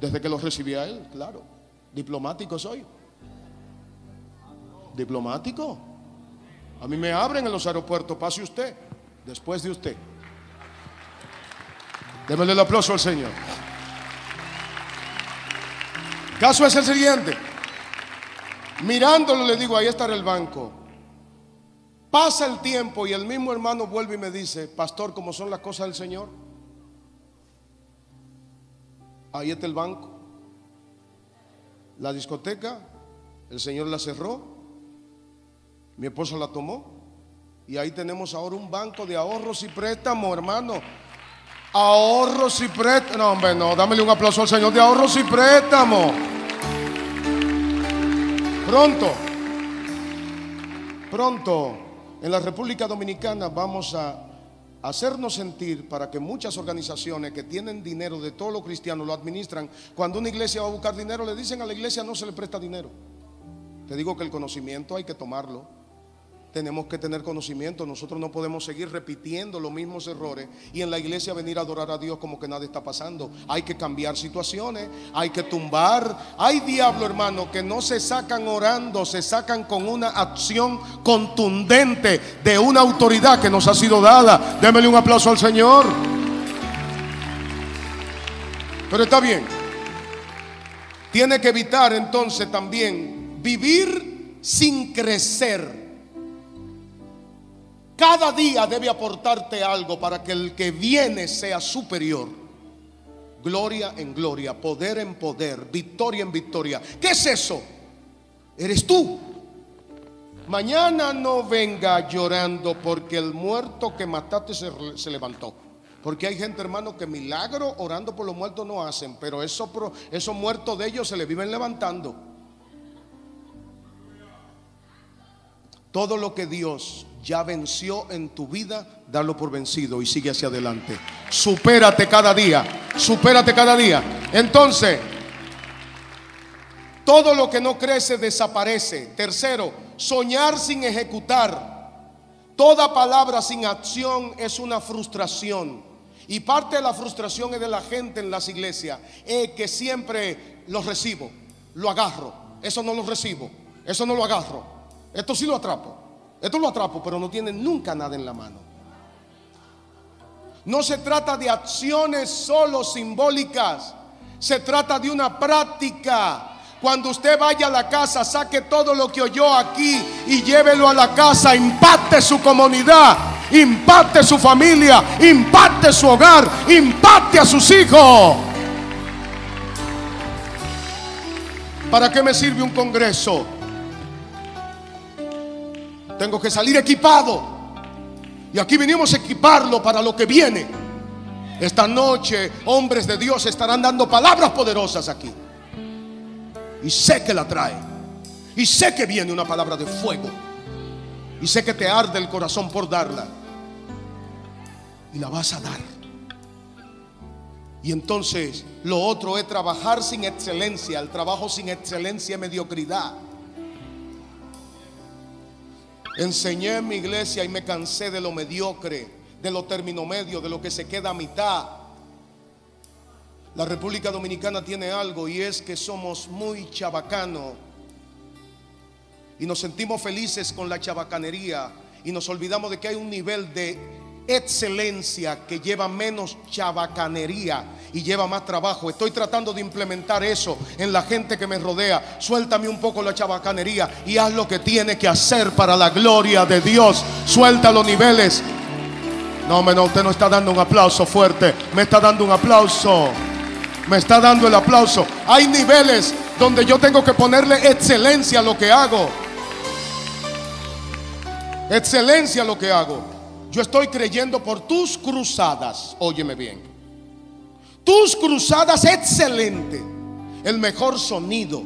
Desde que lo recibí a él, claro. Diplomático soy diplomático. A mí me abren en los aeropuertos, pase usted, después de usted. Démosle el aplauso al Señor. Caso es el siguiente. Mirándolo le digo, ahí está el banco. Pasa el tiempo y el mismo hermano vuelve y me dice, pastor, ¿cómo son las cosas del Señor? Ahí está el banco. La discoteca, el Señor la cerró. Mi esposo la tomó. Y ahí tenemos ahora un banco de ahorros y préstamos, hermano. Ahorros y préstamos. No, hombre, no. Dámele un aplauso al Señor de ahorros y préstamos. Pronto, pronto, en la República Dominicana vamos a hacernos sentir para que muchas organizaciones que tienen dinero de todos los cristianos lo administran. Cuando una iglesia va a buscar dinero, le dicen a la iglesia no se le presta dinero. Te digo que el conocimiento hay que tomarlo tenemos que tener conocimiento. Nosotros no podemos seguir repitiendo los mismos errores y en la iglesia venir a adorar a Dios como que nada está pasando. Hay que cambiar situaciones, hay que tumbar. Hay diablo, hermano, que no se sacan orando, se sacan con una acción contundente de una autoridad que nos ha sido dada. Démele un aplauso al Señor. Pero está bien. Tiene que evitar entonces también vivir sin crecer. Cada día debe aportarte algo para que el que viene sea superior. Gloria en gloria, poder en poder, victoria en victoria. ¿Qué es eso? Eres tú. Mañana no venga llorando porque el muerto que mataste se, levantó. Porque hay gente, hermano, que milagro orando por los muertos no hacen, pero esos, esos muertos de ellos se le viven levantando. Todo lo que Dios ya venció en tu vida, dalo por vencido y sigue hacia adelante. Supérate cada día, supérate cada día. Entonces, todo lo que no crece desaparece. Tercero, soñar sin ejecutar. Toda palabra sin acción es una frustración. Y parte de la frustración es de la gente en las iglesias, es que siempre lo recibo, lo agarro. Eso no lo recibo, eso no lo agarro. Esto sí lo atrapo. Esto lo atrapo, pero no tiene nunca nada en la mano. No se trata de acciones solo simbólicas. Se trata de una práctica. Cuando usted vaya a la casa, saque todo lo que oyó aquí y llévelo a la casa. Impacte su comunidad, impacte su familia, impacte su hogar, impacte a sus hijos. ¿Para qué me sirve un congreso? Tengo que salir equipado. Y aquí vinimos a equiparlo para lo que viene. Esta noche hombres de Dios estarán dando palabras poderosas aquí. Y sé que la trae. Y sé que viene una palabra de fuego. Y sé que te arde el corazón por darla. Y la vas a dar. Y entonces lo otro es trabajar sin excelencia. El trabajo sin excelencia es mediocridad. Enseñé en mi iglesia y me cansé de lo mediocre, de lo término medio, de lo que se queda a mitad. La República Dominicana tiene algo y es que somos muy chabacano y nos sentimos felices con la chabacanería y nos olvidamos de que hay un nivel de excelencia que lleva menos chabacanería y lleva más trabajo. Estoy tratando de implementar eso en la gente que me rodea. Suéltame un poco la chabacanería y haz lo que tiene que hacer para la gloria de Dios. Suelta los niveles. No, no, usted no está dando un aplauso fuerte. Me está dando un aplauso. Me está dando el aplauso. Hay niveles donde yo tengo que ponerle excelencia a lo que hago. Excelencia a lo que hago. Yo estoy creyendo por tus cruzadas. Óyeme bien. Tus cruzadas excelente. El mejor sonido.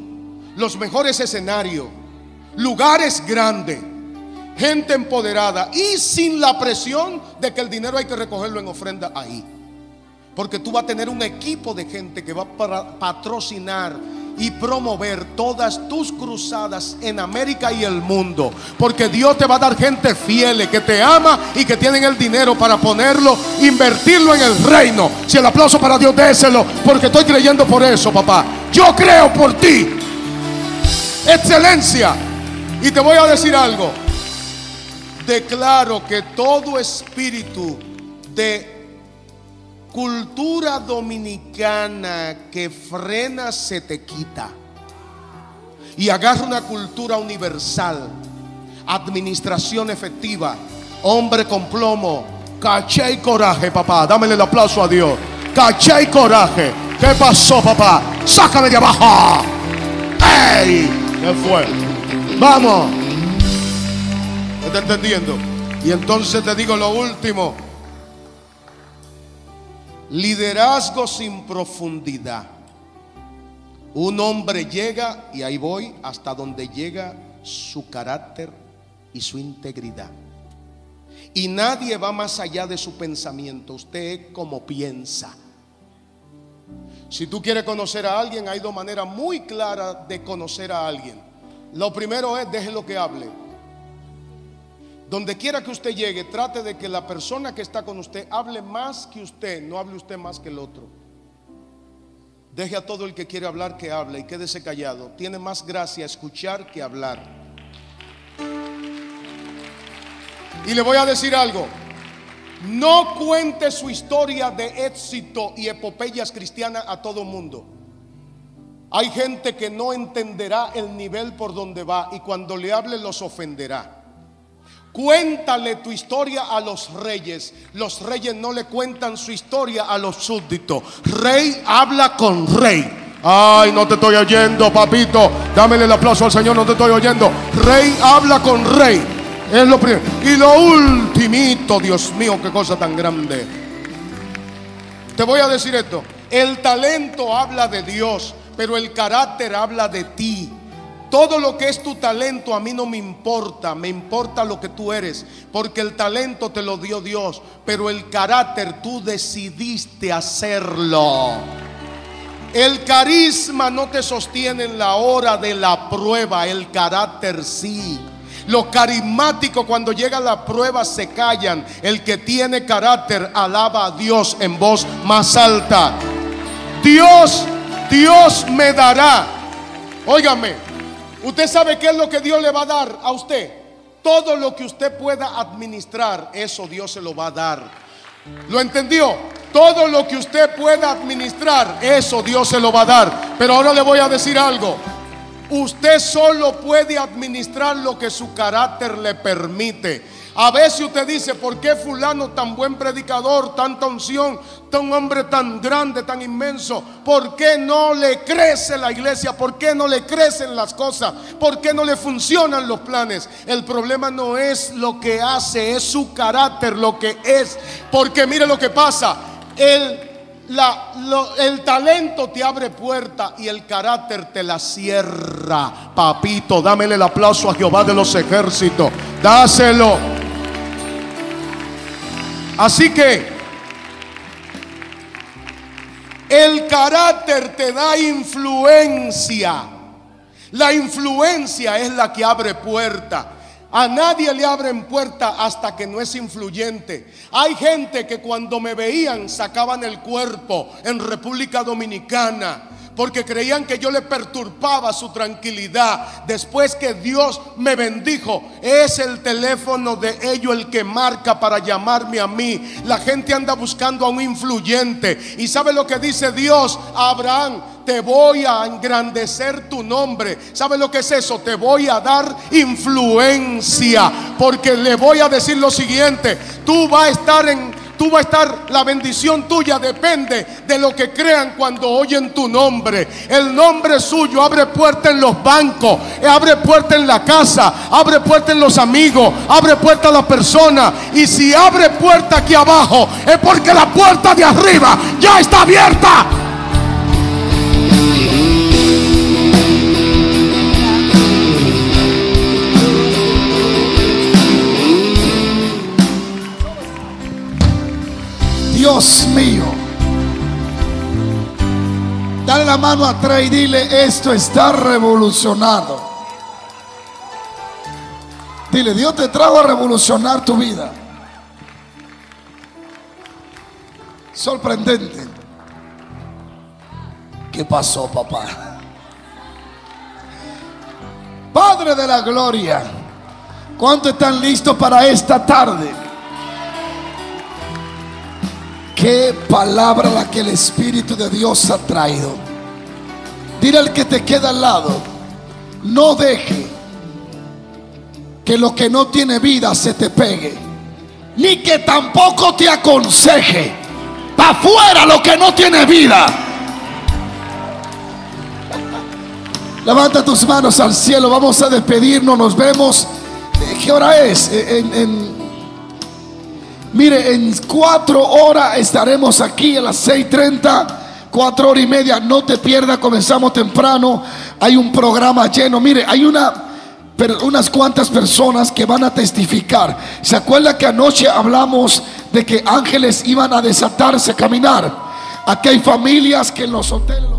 Los mejores escenarios. Lugares grandes. Gente empoderada. Y sin la presión de que el dinero hay que recogerlo en ofrenda ahí. Porque tú vas a tener un equipo de gente que va a patrocinar y promover todas tus cruzadas en América y el mundo. Porque Dios te va a dar gente fiel, que te ama y que tienen el dinero para ponerlo, invertirlo en el reino. Si el aplauso para Dios, déselo, porque estoy creyendo por eso, papá. Yo creo por ti. Excelencia. Y te voy a decir algo. Declaro que todo espíritu de cultura dominicana que frena se te quita. Y agarra una cultura universal, administración efectiva, hombre con plomo, caché y coraje, papá. Dámele el aplauso a Dios. Caché y coraje. ¿Qué pasó, papá? Sácame de abajo. ¡Ey! ¿Qué fue? Vamos. ¿Estás entendiendo? Y entonces te digo lo último. Liderazgo sin profundidad. Un hombre llega, y ahí voy, hasta donde llega su carácter y su integridad. Y nadie va más allá de su pensamiento. Usted es como piensa. Si tú quieres conocer a alguien, hay dos maneras muy claras de conocer a alguien. Lo primero es, déjelo que hable. Donde quiera que usted llegue, trate de que la persona que está con usted hable más que usted, no hable usted más que el otro. Deje a todo el que quiere hablar que hable y quédese callado. Tiene más gracia escuchar que hablar. Y le voy a decir algo. No cuente su historia de éxito y epopeyas cristianas a todo mundo. Hay gente que no entenderá el nivel por donde va y cuando le hable los ofenderá. Cuéntale tu historia a los reyes. Los reyes no le cuentan su historia a los súbditos. Rey habla con rey. Ay, no te estoy oyendo, papito. Dámele el aplauso al Señor, no te estoy oyendo. Rey habla con rey. Es lo primero. Y lo ultimito, Dios mío, qué cosa tan grande. Te voy a decir esto. El talento habla de Dios, pero el carácter habla de ti. Todo lo que es tu talento a mí no me importa, me importa lo que tú eres, porque el talento te lo dio Dios, pero el carácter tú decidiste hacerlo. El carisma no te sostiene en la hora de la prueba, el carácter sí. Los carismáticos cuando llega la prueba se callan. El que tiene carácter alaba a Dios en voz más alta. Dios, Dios me dará. Óigame, Usted sabe qué es lo que Dios le va a dar a usted. Todo lo que usted pueda administrar, eso Dios se lo va a dar. ¿Lo entendió? Todo lo que usted pueda administrar, eso Dios se lo va a dar. Pero ahora le voy a decir algo. Usted solo puede administrar lo que su carácter le permite. A veces usted dice, ¿por qué fulano tan buen predicador, tanta unción, tan hombre tan grande, tan inmenso? ¿Por qué no le crece la iglesia? ¿Por qué no le crecen las cosas? ¿Por qué no le funcionan los planes? El problema no es lo que hace, es su carácter, lo que es. Porque mire lo que pasa. El talento te abre puerta y el carácter te la cierra. Papito, dámele el aplauso a Jehová de los ejércitos. Dáselo. Así que el carácter te da influencia. La influencia es la que abre puerta. A nadie le abren puerta hasta que no es influyente. Hay gente que cuando me veían sacaban el cuerpo en República Dominicana porque creían que yo le perturbaba su tranquilidad. Después que Dios me bendijo, es el teléfono de ellos el que marca para llamarme a mí. La gente anda buscando a un influyente. ¿Y sabe lo que dice Dios Abraham? Te voy a engrandecer tu nombre. ¿Sabe lo que es eso? Te voy a dar influencia. Porque le voy a decir lo siguiente. Tú vas a estar en Tú vas a estar, la bendición tuya depende de lo que crean cuando oyen tu nombre. El nombre suyo abre puerta en los bancos, abre puerta en la casa, abre puerta en los amigos, abre puerta a la persona. Y si abre puerta aquí abajo, es porque la puerta de arriba ya está abierta. Dios mío. Dale la mano atrás y dile, esto está revolucionado. Dile, Dios te trajo a revolucionar tu vida. Sorprendente. ¿Qué pasó, papá? Padre de la gloria, ¿cuánto están listos para esta tarde? Qué palabra la que el Espíritu de Dios ha traído. Dile al que te queda al lado, no deje que lo que no tiene vida se te pegue, ni que tampoco te aconseje. Pa' afuera lo que no tiene vida. Levanta tus manos al cielo, vamos a despedirnos, nos vemos. ¿Qué hora es? Mire, en cuatro horas estaremos aquí a las 6.30, cuatro horas y media. No te pierdas, comenzamos temprano. Hay un programa lleno. Mire, hay unas cuantas personas que van a testificar. ¿Se acuerda que anoche hablamos de que ángeles iban a desatarse a caminar? Aquí hay familias que en los hoteles...